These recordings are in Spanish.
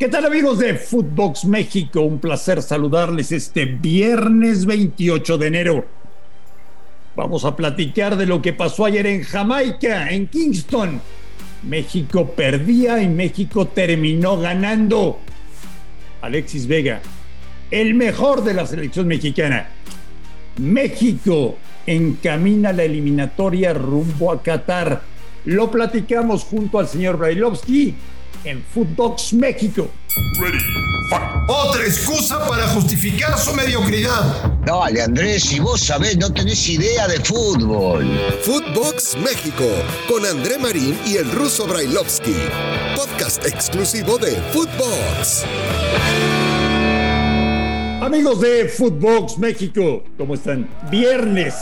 ¿Qué tal amigos de Footbox México? Un placer saludarles este viernes 28 de enero. Vamos a platicar de lo que pasó ayer en Jamaica, en Kingston. México perdía y México terminó ganando. Alexis Vega, el mejor de la selección mexicana. México encamina la eliminatoria rumbo a Qatar. Lo platicamos junto al señor Brailovsky en Footbox México. Otra excusa para justificar su mediocridad. Dale, Andrés, si vos sabés, no tenés idea de fútbol. Footbox México, con André Marín y el ruso Brailovsky. Podcast exclusivo de Footbox. Amigos de Footbox México, ¿cómo están? Viernes,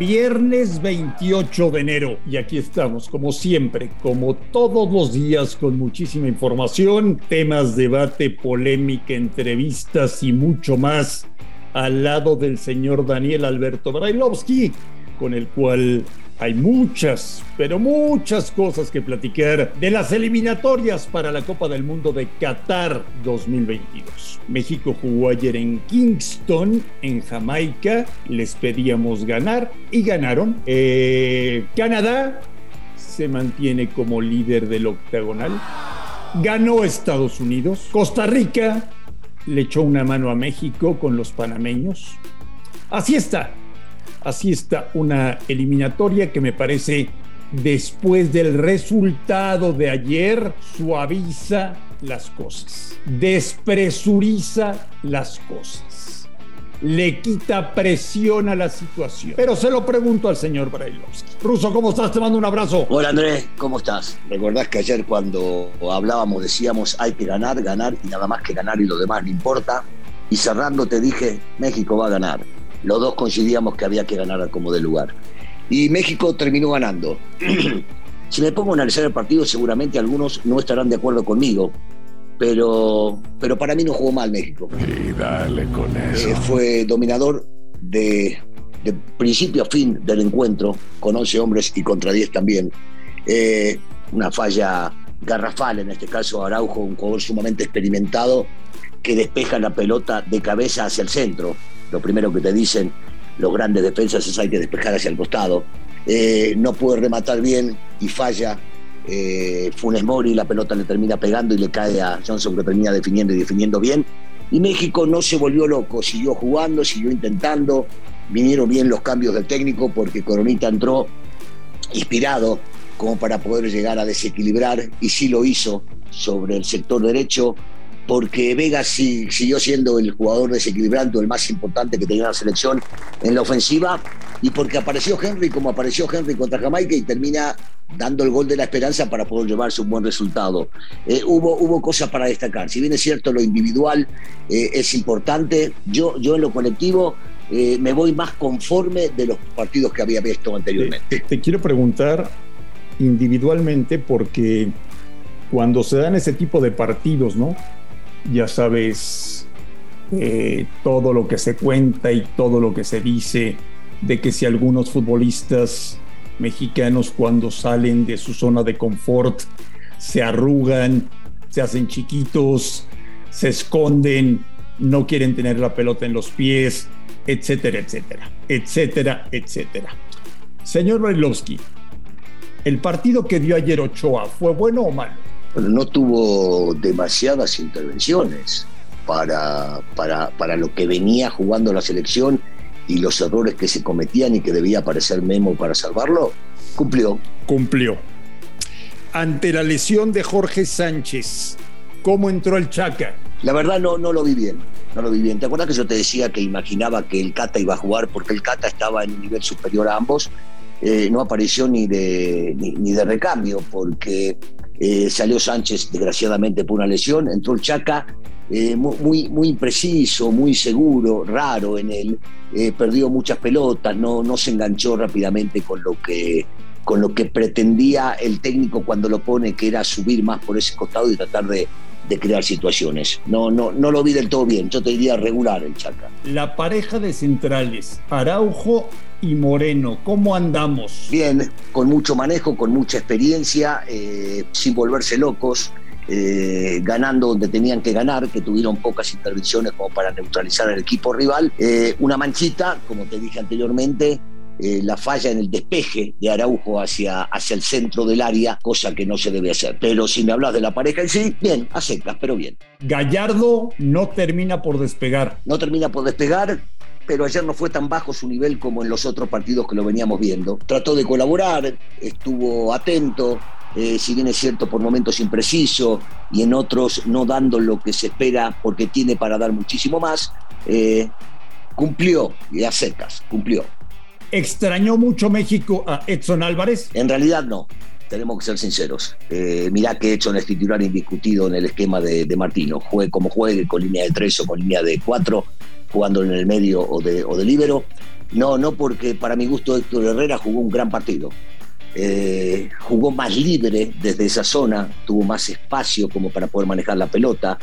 viernes 28 de enero. Y aquí estamos, como siempre, como todos los días, con muchísima información, temas, debate, polémica, entrevistas y mucho más, al lado del señor Daniel Alberto Brailovsky, con el cual hay muchas, pero muchas cosas que platicar de las eliminatorias para la Copa del Mundo de Qatar 2022. México jugó ayer en Kingston, en Jamaica. Les pedíamos ganar y ganaron. Eh, Canadá se mantiene como líder del octagonal. Ganó Estados Unidos. Costa Rica le echó una mano a México con los panameños. Así está. Así está una eliminatoria que me parece, después del resultado de ayer, suaviza las cosas, despresuriza las cosas, le quita presión a la situación. Pero se lo pregunto al señor Brailovsky. Ruso, ¿cómo estás? Te mando un abrazo. Hola Andrés, ¿cómo estás? Recordás que ayer cuando hablábamos decíamos hay que ganar, ganar y nada más que ganar y lo demás no importa. Y cerrando te dije, México va a ganar los dos coincidíamos que había que ganar como de lugar. Y México terminó ganando. si me pongo a analizar el partido, seguramente algunos no estarán de acuerdo conmigo, pero, pero para mí no jugó mal México. Y dale con eh, eso. fue dominador de, principio a fin del encuentro, con 11 hombres y contra 10 también. Eh, una falla garrafal, en este caso Araujo, un jugador sumamente experimentado, que despeja la pelota de cabeza hacia el centro lo primero que te dicen los grandes defensas es hay que despejar hacia el costado. Eh, no puede rematar bien y falla. Eh, Funes Mori, la pelota le termina pegando y le cae a Johnson que termina definiendo y definiendo bien. Y México no se volvió loco, siguió jugando, siguió intentando. Vinieron bien los cambios del técnico porque Coronita entró inspirado como para poder llegar a desequilibrar y sí lo hizo sobre el sector derecho porque Vega siguió siendo el jugador desequilibrante, el más importante que tenía la selección en la ofensiva, y porque apareció Henry como apareció Henry contra Jamaica y termina dando el gol de la esperanza para poder llevarse un buen resultado. Eh, hubo, hubo cosas para destacar, si bien es cierto lo individual eh, es importante, yo, yo en lo colectivo eh, me voy más conforme de los partidos que había visto anteriormente. te quiero preguntar individualmente porque cuando se dan ese tipo de partidos, ¿no? Ya sabes, eh, todo lo que se cuenta y todo lo que se dice de que si algunos futbolistas mexicanos cuando salen de su zona de confort se arrugan, se hacen chiquitos, se esconden, no quieren tener la pelota en los pies, etcétera, etcétera, etcétera, etcétera. Señor Brailovsky, ¿el partido que dio ayer Ochoa fue bueno o malo? No tuvo demasiadas intervenciones para, para, para lo que venía jugando la selección y los errores que se cometían y que debía aparecer Memo para salvarlo, cumplió. Cumplió. Ante la lesión de Jorge Sánchez, ¿cómo entró el Chaca? La verdad no, no lo vi bien, no lo vi bien. ¿Te acuerdas que yo te decía que imaginaba que el Cata iba a jugar porque el Cata estaba en un nivel superior a ambos? Eh, no apareció ni de, ni de recambio porque eh, salió Sánchez, desgraciadamente, por una lesión. Entró el Chaca, eh, muy, muy impreciso, muy seguro, raro en él. Eh, perdió muchas pelotas, no, no se enganchó rápidamente con lo, que, con lo que pretendía el técnico cuando lo pone, que era subir más por ese costado y tratar de, de crear situaciones. No, no, no lo vi del todo bien, yo te diría regular el Chaca. La pareja de centrales, Araujo y Moreno, ¿cómo andamos? Bien, con mucho manejo, con mucha experiencia, eh, sin volverse locos. eh, ganando donde tenían que ganar, que tuvieron pocas intervenciones como para neutralizar al equipo rival. Eh, una manchita, como te dije anteriormente, eh, la falla en el despeje de Araujo hacia, hacia el centro del área, cosa que no se debe hacer. Pero si me hablas de la pareja en sí, bien, a secas, pero bien. Gallardo no termina por despegar. No termina por despegar, pero ayer no fue tan bajo su nivel como en los otros partidos que lo veníamos viendo. Trató de colaborar, estuvo atento, eh, si bien es cierto por momentos impreciso y en otros no dando lo que se espera porque tiene para dar muchísimo más, eh, cumplió y a secas, cumplió. ¿Extrañó mucho México a Edson Álvarez? En realidad no, tenemos que ser sinceros. Eh, mirá que Edson es titular indiscutido en el esquema de, Martino. Juegue como juegue, con línea de tres o con línea de cuatro, jugando en el medio o de, o. No, no porque para mi gusto Héctor Herrera jugó un gran partido. Eh, jugó más libre desde esa zona, tuvo más espacio como para poder manejar la pelota,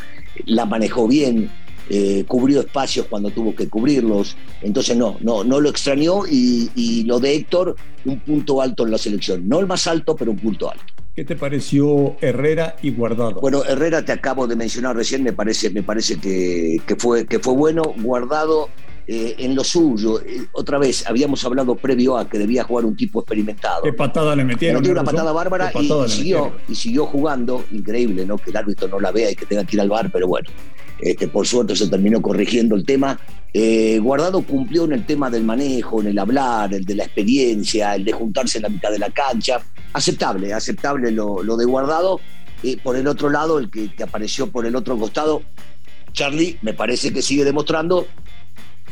la manejó bien, eh, cubrió espacios cuando tuvo que cubrirlos. Entonces no, no, no lo extrañó y, lo de Héctor, un punto alto en la selección. No el más alto, pero un punto alto. ¿Qué te pareció Herrera y Guardado? Bueno, Herrera te acabo de mencionar recién, me parece, me parece que, fue, que fue bueno. Guardado eh, en lo suyo. Eh, otra vez, habíamos hablado previo a que debía jugar un tipo experimentado. ¿Qué patada le metieron? Le una patada bárbara y, siguió, y siguió jugando. Increíble, ¿no? Que el árbitro no la vea y que tenga que ir al bar, pero bueno. Este, por suerte se terminó corrigiendo el tema. Eh, Guardado cumplió en el tema del manejo, en el hablar, el de la experiencia, el de juntarse en la mitad de la cancha. Aceptable, aceptable lo, de Guardado. por el otro lado, el que, que apareció por el otro costado, Charlie, me parece que sigue demostrando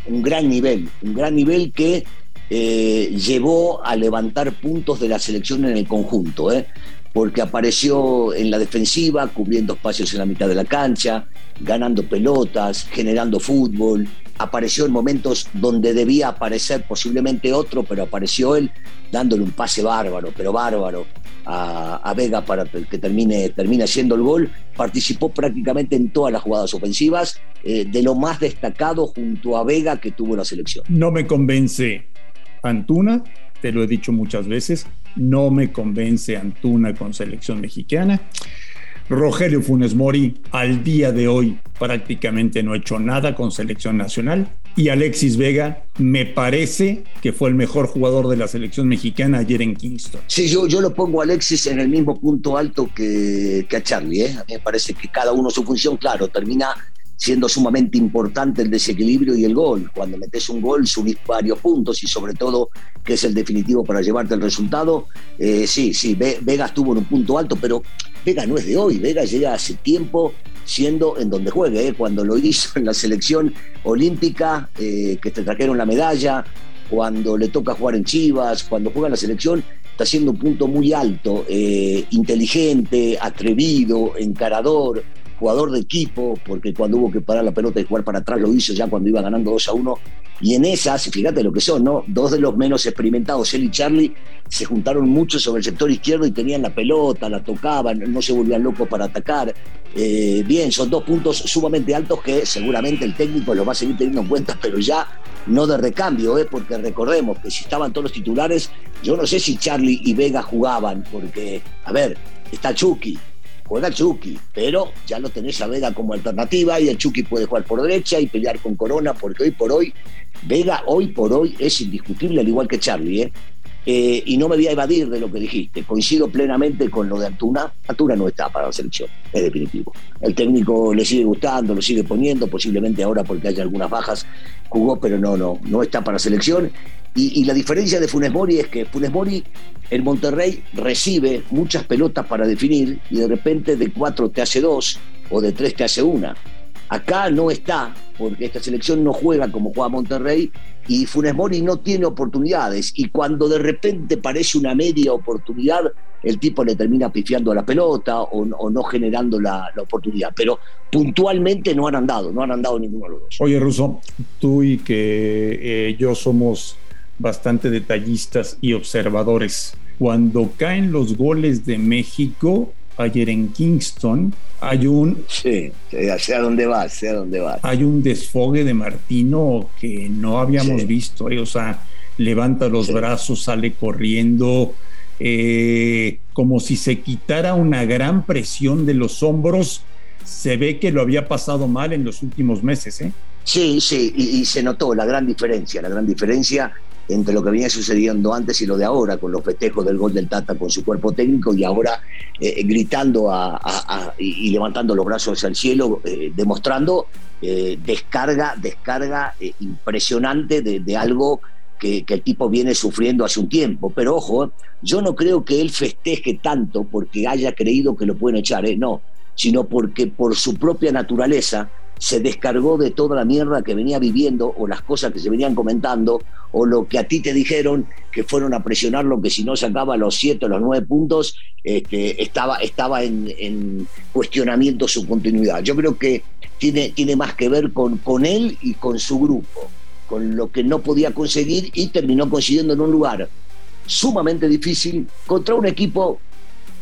un gran nivel, un gran nivel que eh, llevó a levantar puntos de la selección en el conjunto, ¿eh? porque apareció en la defensiva, cubriendo espacios en la mitad de la cancha, ganando pelotas, generando fútbol, apareció en momentos donde debía aparecer posiblemente otro, pero apareció él dándole un pase bárbaro, pero bárbaro, a, Vega para que termine, termine haciendo el gol. Participó prácticamente en todas las jugadas ofensivas, eh, de lo más destacado junto a Vega que tuvo la selección. No me convence Antuna, te lo he dicho muchas veces, no me convence Antuna con selección mexicana. Rogelio Funes Mori al día de hoy prácticamente no ha hecho nada con selección nacional y Alexis Vega me parece que fue el mejor jugador de la selección mexicana ayer en Kingston. Sí, yo, yo lo pongo a Alexis en el mismo punto alto que, que a Charlie. ¿eh? A mí me parece que cada uno su función, claro, termina siendo sumamente importante el desequilibrio y el gol. Cuando metes un gol subís varios puntos y sobre todo que es el definitivo para llevarte el resultado. Eh, sí, sí, Vega estuvo en un punto alto, pero Vega no es de hoy, Vega llega hace tiempo siendo en donde juegue, ¿eh? cuando lo hizo en la selección olímpica, eh, que te trajeron la medalla, cuando le toca jugar en Chivas, cuando juega en la selección, está haciendo un punto muy alto, inteligente, atrevido, encarador, jugador de equipo, porque cuando hubo que parar la pelota y jugar para atrás lo hizo ya cuando iba ganando 2 a 1. Y en esas, fíjate lo que son, ¿no? Dos de los menos experimentados, él y Charlie, se juntaron mucho sobre el sector izquierdo y tenían la pelota, la tocaban, no se volvían locos para atacar. Eh, bien, son dos puntos sumamente altos que seguramente el técnico los va a seguir teniendo en cuenta, pero ya no de recambio, ¿eh? porque recordemos que si estaban todos los titulares, yo no sé si Charlie y Vega jugaban, porque, a ver, está Chucky, juega Chucky, pero ya lo tenés a Vega como alternativa y el Chucky puede jugar por derecha y pelear con Corona, porque hoy por hoy, Vega hoy por hoy es indiscutible, al igual que Charlie, ¿eh? Eh, y no me voy a evadir de lo que dijiste. Coincido plenamente con lo de Antuna. Antuna no está para la selección, es definitivo. El técnico le sigue gustando, lo sigue poniendo, posiblemente ahora porque haya algunas bajas jugó, pero no, no, no está para la selección. Y, la diferencia de Funes Mori es que Funes Mori en Monterrey recibe muchas pelotas para definir y de repente de cuatro te hace dos o de tres te hace una. Acá no está, porque esta selección no juega como juega Monterrey y Funes Mori no tiene oportunidades. Y cuando de repente parece una media oportunidad, el tipo le termina pifiando la pelota o, no generando la, oportunidad. Pero puntualmente no han andado, no han andado ninguno de los dos. Oye, Russo, tú y que eh, yo somos bastante detallistas y observadores. Cuando caen los goles de México, ayer en Kingston, hay un... Sí, sé a dónde vas, sé a dónde vas. Hay un desfogue de Martino que no habíamos visto, eh, o sea, levanta los brazos, sale corriendo, eh, como si se quitara una gran presión de los hombros. Se ve que lo había pasado mal en los últimos meses, ¿eh? Sí, sí, y, se notó la gran diferencia, la gran diferencia entre lo que venía sucediendo antes y lo de ahora, con los festejos del gol del Tata con su cuerpo técnico y ahora eh, gritando y, levantando los brazos al cielo, eh, demostrando eh, descarga, descarga impresionante de, algo que, que, el tipo viene sufriendo hace un tiempo. Pero ojo, yo no creo que él festeje tanto porque haya creído que lo pueden echar, no, sino porque por su propia naturaleza se descargó de toda la mierda que venía viviendo o las cosas que se venían comentando o lo que a ti te dijeron que fueron a presionarlo que si no sacaba los siete o los nueve puntos este, estaba, estaba en, cuestionamiento su continuidad. Yo creo que tiene, tiene más que ver con, con él y con su grupo, con lo que no podía conseguir y terminó consiguiendo en un lugar sumamente difícil contra un equipo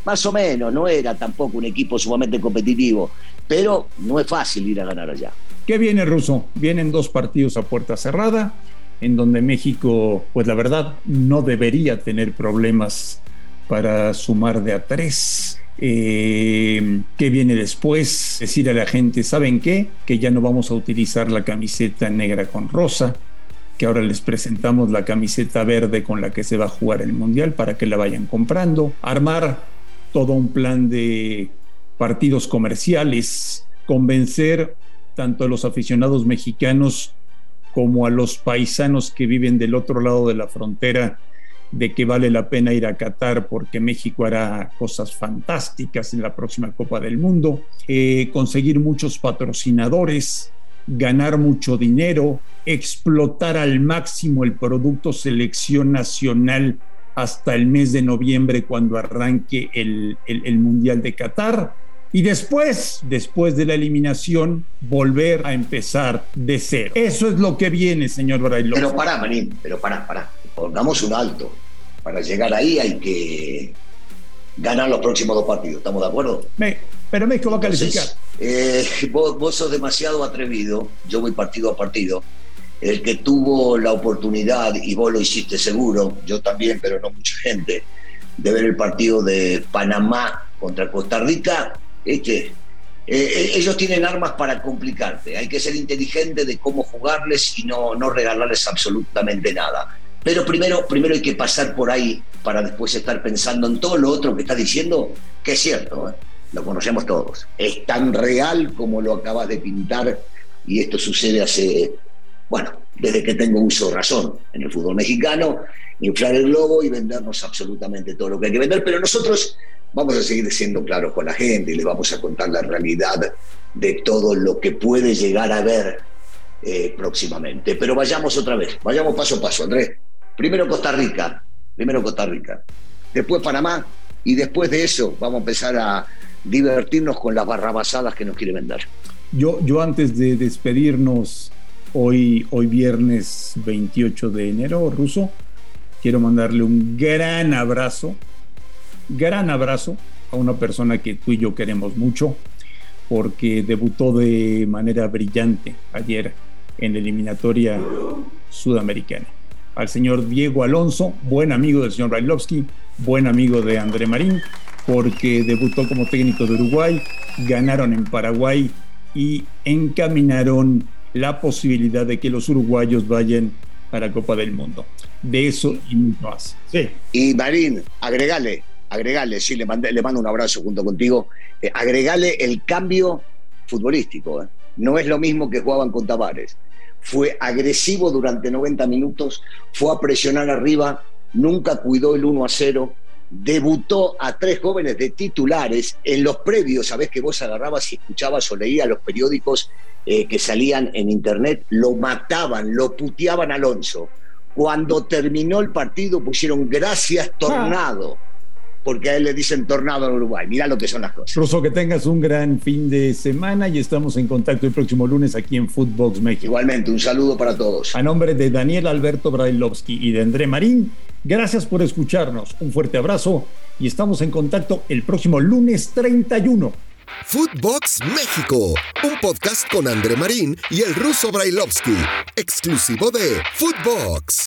más o menos, no era tampoco un equipo sumamente competitivo, pero no es fácil ir a ganar allá. ¿Qué viene, Ruso? Vienen dos partidos a puerta cerrada, en donde México, pues la verdad, no debería tener problemas para sumar de a tres. Eh, ¿Qué viene después? Decir a la gente, ¿saben qué? Que ya no vamos a utilizar la camiseta negra con rosa, que ahora les presentamos la camiseta verde con la que se va a jugar el Mundial para que la vayan comprando. Armar todo un plan de partidos comerciales, convencer tanto a los aficionados mexicanos como a los paisanos que viven del otro lado de la frontera de que vale la pena ir a Qatar porque México hará cosas fantásticas en la próxima Copa del Mundo, eh, conseguir muchos patrocinadores, ganar mucho dinero, explotar al máximo el producto selección nacional hasta el mes de noviembre cuando arranque el, Mundial de Qatar. Y después, después de la eliminación, volver a empezar de cero. Eso es lo que viene, señor Braille. Pero para, Manín, pero para, para. Pongamos un alto. Para llegar ahí hay que ganar los próximos dos partidos. ¿Estamos de acuerdo? pero México va a calificar. Eh, vos, vos sos demasiado atrevido. Yo voy partido a partido el que tuvo la oportunidad, y vos lo hiciste seguro, yo también, pero no mucha gente, de ver el partido de Panamá contra Costa Rica, este, eh, eh, ellos tienen armas para complicarte, hay que ser inteligente de cómo jugarles y no, no regalarles absolutamente nada. Pero primero, primero hay que pasar por ahí para después estar pensando en todo lo otro que estás diciendo, que es cierto, ¿eh? lo conocemos todos. Es tan real como lo acabas de pintar y esto sucede hace bueno, desde que tengo uso razón en el fútbol mexicano, inflar el globo y vendernos absolutamente todo lo que hay que vender, pero nosotros vamos a seguir siendo claros con la gente y les vamos a contar la realidad de todo lo que puede llegar a ver eh, próximamente. Pero vayamos otra vez, vayamos paso a paso, Andrés. Primero Costa Rica, primero Costa Rica, después Panamá y después de eso vamos a empezar a divertirnos con las barrabasadas que nos quiere vender. Yo, yo antes de despedirnos, Hoy, hoy viernes 28 de enero, Ruso, quiero mandarle un gran abrazo, gran abrazo a una persona que tú y yo queremos mucho, porque debutó de manera brillante ayer en la eliminatoria sudamericana. Al señor Diego Alonso, buen amigo del señor Brailovsky, buen amigo de André Marín, porque debutó como técnico de Uruguay, ganaron en Paraguay y encaminaron la posibilidad de que los uruguayos vayan a la Copa del Mundo. De eso y mucho más. Sí. Y Marín, agregale, agregale, sí, le, le mando un abrazo junto contigo, eh, agregale el cambio futbolístico. ¿eh? No es lo mismo que jugaban con Tavares. Fue agresivo durante 90 minutos, fue a presionar arriba, nunca cuidó el 1 a 0, debutó a tres jóvenes de titulares. En los previos, sabés que vos agarrabas y escuchabas o leías los periódicos eh, que salían en internet, lo mataban, lo puteaban a Alonso. Cuando terminó el partido pusieron gracias Tornado, porque a él le dicen Tornado en Uruguay. Mirá lo que son las cosas. Ruso, que tengas un gran fin de semana y estamos en contacto el próximo lunes aquí en Footbox México. Igualmente, un saludo para todos. A nombre de Daniel Alberto Brailovsky y de André Marín, gracias por escucharnos. Un fuerte abrazo y estamos en contacto el próximo lunes 31. Footbox México, un podcast con André Marín y el ruso Brailovsky, exclusivo de Footbox.